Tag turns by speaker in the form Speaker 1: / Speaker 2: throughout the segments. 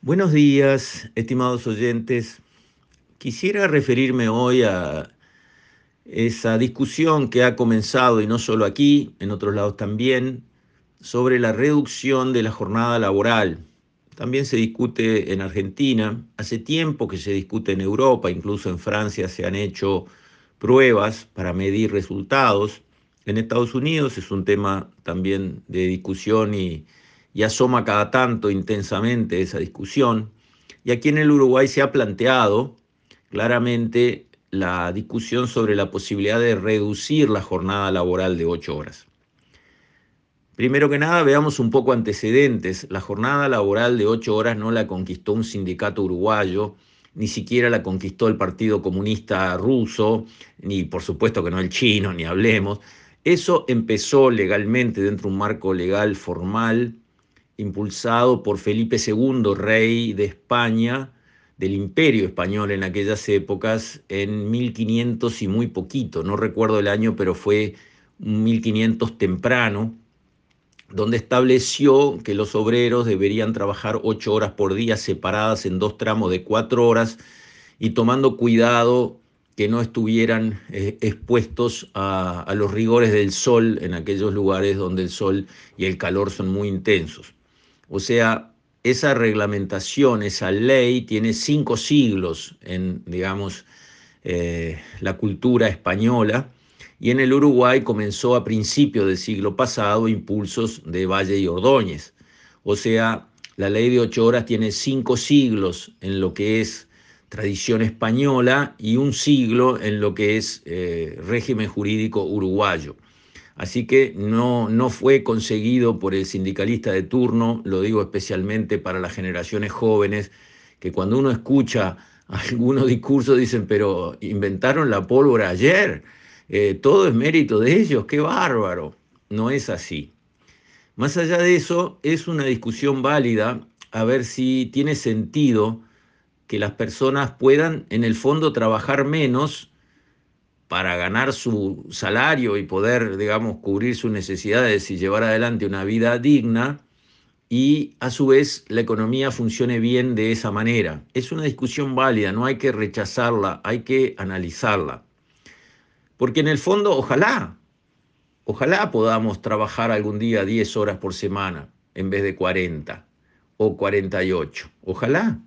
Speaker 1: Buenos días, estimados oyentes. Quisiera referirme hoy a esa discusión que ha comenzado, y no solo aquí, en otros lados también, sobre la reducción de la jornada laboral. También se discute en Argentina, hace tiempo que se discute en Europa, incluso en Francia se han hecho pruebas para medir resultados. En Estados Unidos es un tema también de discusión y, y asoma cada tanto intensamente esa discusión. Y aquí en el Uruguay se ha planteado claramente la discusión sobre la posibilidad de reducir la jornada laboral de ocho horas. Primero que nada, veamos un poco antecedentes. La jornada laboral de ocho horas no la conquistó un sindicato uruguayo, ni siquiera la conquistó el Partido Comunista ruso, ni por supuesto que no el chino, ni hablemos. Eso empezó legalmente dentro de un marco legal formal impulsado por Felipe II, rey de España, del imperio español en aquellas épocas, en 1500 y muy poquito, no recuerdo el año, pero fue 1500 temprano, donde estableció que los obreros deberían trabajar ocho horas por día separadas en dos tramos de cuatro horas y tomando cuidado que no estuvieran eh, expuestos a, a los rigores del sol en aquellos lugares donde el sol y el calor son muy intensos. O sea, esa reglamentación, esa ley tiene cinco siglos en, digamos, eh, la cultura española y en el Uruguay comenzó a principios del siglo pasado impulsos de Valle y Ordóñez. O sea, la ley de ocho horas tiene cinco siglos en lo que es tradición española y un siglo en lo que es eh, régimen jurídico uruguayo. Así que no, no fue conseguido por el sindicalista de turno, lo digo especialmente para las generaciones jóvenes, que cuando uno escucha algunos discursos dicen, pero inventaron la pólvora ayer, eh, todo es mérito de ellos, qué bárbaro. No es así. Más allá de eso, es una discusión válida a ver si tiene sentido que las personas puedan en el fondo trabajar menos para ganar su salario y poder, digamos, cubrir sus necesidades y llevar adelante una vida digna y a su vez la economía funcione bien de esa manera. Es una discusión válida, no hay que rechazarla, hay que analizarla. Porque en el fondo, ojalá, ojalá podamos trabajar algún día 10 horas por semana en vez de 40 o 48. Ojalá.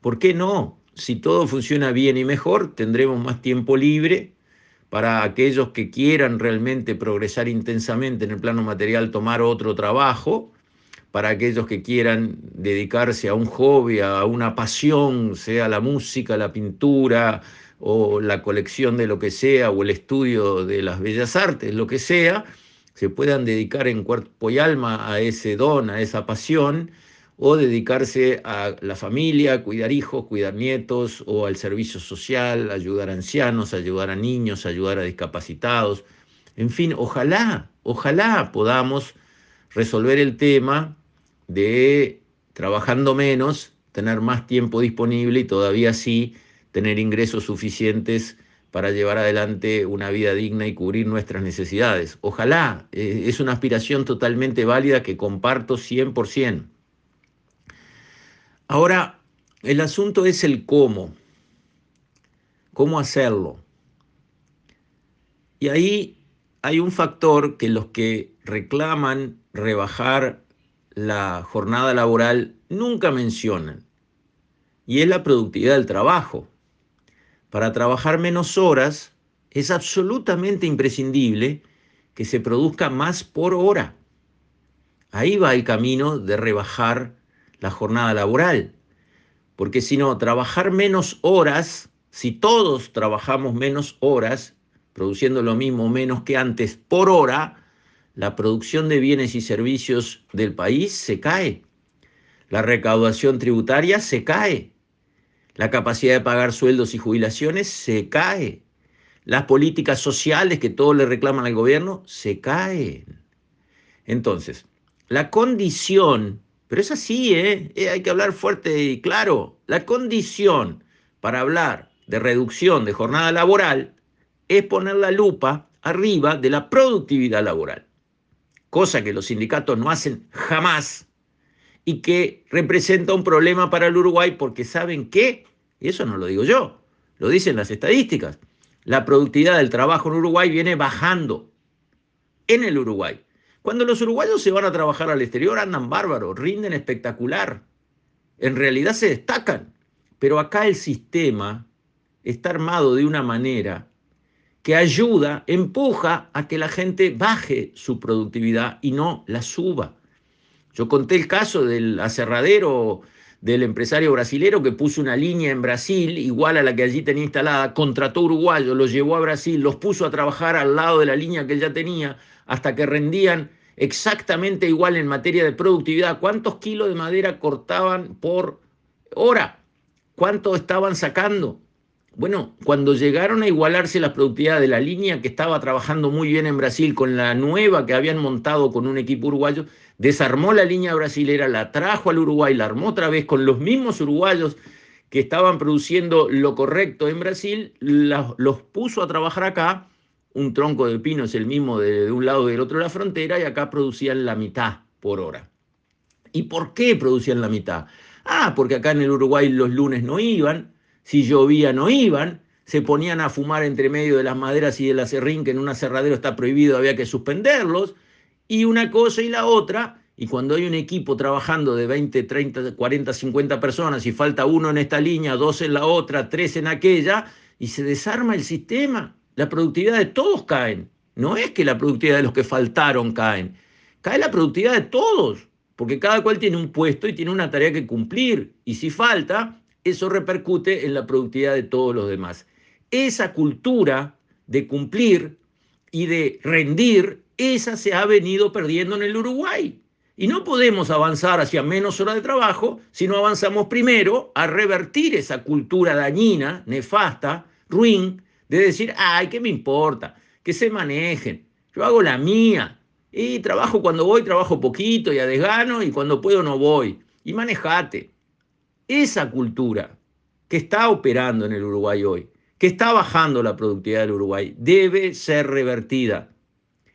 Speaker 1: ¿Por qué no? Si todo funciona bien y mejor, tendremos más tiempo libre para aquellos que quieran realmente progresar intensamente en el plano material, tomar otro trabajo, para aquellos que quieran dedicarse a un hobby, a una pasión, sea la música, la pintura o la colección de lo que sea, o el estudio de las bellas artes, lo que sea, se puedan dedicar en cuerpo y alma a ese don, a esa pasión, o dedicarse a la familia, cuidar hijos, cuidar nietos, o al servicio social, ayudar a ancianos, ayudar a niños, ayudar a discapacitados. En fin, ojalá, ojalá podamos resolver el tema de trabajando menos, tener más tiempo disponible y todavía así tener ingresos suficientes para llevar adelante una vida digna y cubrir nuestras necesidades. Ojalá, eh, es una aspiración totalmente válida que comparto 100%. Ahora, el asunto es el cómo, cómo hacerlo. Y ahí hay un factor que los que reclaman rebajar la jornada laboral nunca mencionan, y es la productividad del trabajo. Para trabajar menos horas es absolutamente imprescindible que se produzca más por hora. Ahí va el camino de rebajar la jornada laboral. Porque si no, trabajar menos horas, si todos trabajamos menos horas, produciendo lo mismo menos que antes por hora, la producción de bienes y servicios del país se cae. La recaudación tributaria se cae. La capacidad de pagar sueldos y jubilaciones se cae. Las políticas sociales que todos le reclaman al gobierno se caen. Entonces, la condición pero es así, ¿eh? ¿eh? Hay que hablar fuerte y claro. La condición para hablar de reducción de jornada laboral es poner la lupa arriba de la productividad laboral, cosa que los sindicatos no hacen jamás y que representa un problema para el Uruguay porque saben que, y eso no lo digo yo, lo dicen las estadísticas, la productividad del trabajo en Uruguay viene bajando en el Uruguay. Cuando los uruguayos se van a trabajar al exterior andan bárbaros, rinden espectacular, en realidad se destacan, pero acá el sistema está armado de una manera que ayuda, empuja a que la gente baje su productividad y no la suba. Yo conté el caso del aserradero del empresario brasilero que puso una línea en Brasil igual a la que allí tenía instalada, contrató uruguayos, los llevó a Brasil, los puso a trabajar al lado de la línea que él ya tenía hasta que rendían exactamente igual en materia de productividad. ¿Cuántos kilos de madera cortaban por hora? ¿Cuánto estaban sacando? Bueno, cuando llegaron a igualarse la productividad de la línea que estaba trabajando muy bien en Brasil con la nueva que habían montado con un equipo uruguayo, desarmó la línea brasilera, la trajo al Uruguay, la armó otra vez con los mismos uruguayos que estaban produciendo lo correcto en Brasil, los puso a trabajar acá. Un tronco de pino es el mismo de, un lado y del otro de la frontera y acá producían la mitad por hora. ¿Y por qué producían la mitad? Ah, porque acá en el Uruguay los lunes no iban, si llovía no iban, se ponían a fumar entre medio de las maderas y de la serrín, que en un aserradero está prohibido, había que suspenderlos, y una cosa y la otra, y cuando hay un equipo trabajando de 20, 30, 40, 50 personas y falta uno en esta línea, dos en la otra, tres en aquella, y se desarma el sistema, la productividad de todos caen. No es que la productividad de los que faltaron caen, cae la productividad de todos, porque cada cual tiene un puesto y tiene una tarea que cumplir, y si falta, eso repercute en la productividad de todos los demás. Esa cultura de cumplir y de rendir, esa se ha venido perdiendo en el Uruguay. Y no podemos avanzar hacia menos horas de trabajo si no avanzamos primero a revertir esa cultura dañina, nefasta, ruin, de decir, ay, ¿qué me importa? Que se manejen. Yo hago la mía. Y trabajo cuando voy, trabajo poquito y a desgano, y cuando puedo no voy. Y manejate. Esa cultura que está operando en el Uruguay hoy, que está bajando la productividad del Uruguay, debe ser revertida.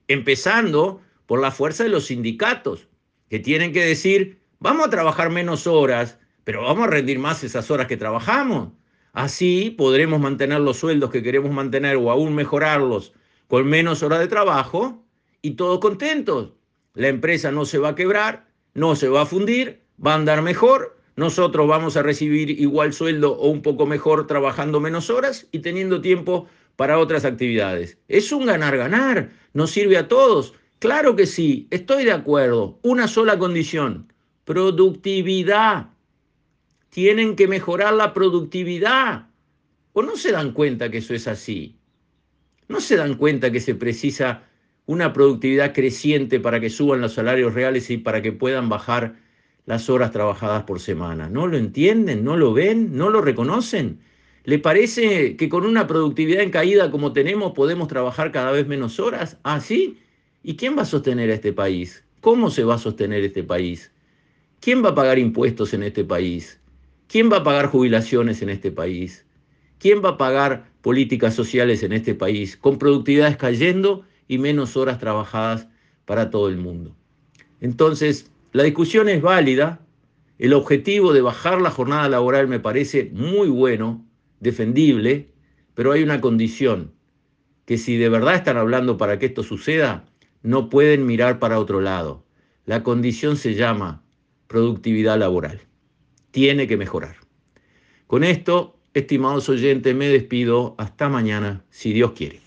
Speaker 1: Empezando por la fuerza de los sindicatos, que tienen que decir, vamos a trabajar menos horas, pero vamos a rendir más esas horas que trabajamos. Así podremos mantener los sueldos que queremos mantener o aún mejorarlos con menos horas de trabajo y todos contentos. La empresa no se va a quebrar, no se va a fundir, va a andar mejor nosotros vamos a recibir igual sueldo o un poco mejor trabajando menos horas y teniendo tiempo para otras actividades. Es un ganar-ganar, nos sirve a todos. Claro que sí, estoy de acuerdo. Una sola condición, productividad. Tienen que mejorar la productividad. ¿O no se dan cuenta que eso es así? ¿No se dan cuenta que se precisa una productividad creciente para que suban los salarios reales y para que puedan bajar las horas trabajadas por semana. ¿No lo entienden? ¿No lo ven? ¿No lo reconocen? ¿Le parece que con una productividad en caída como tenemos podemos trabajar cada vez menos horas? ¿Ah, sí? ¿Y quién va a sostener a este país? ¿Cómo se va a sostener este país? ¿Quién va a pagar impuestos en este país? ¿Quién va a pagar jubilaciones en este país? ¿Quién va a pagar políticas sociales en este país con productividades cayendo y menos horas trabajadas para todo el mundo? Entonces, la discusión es válida, el objetivo de bajar la jornada laboral me parece muy bueno, defendible, pero hay una condición, que si de verdad están hablando para que esto suceda, no pueden mirar para otro lado. La condición se llama productividad laboral. Tiene que mejorar. Con esto, estimados oyentes, me despido. Hasta mañana, si Dios quiere.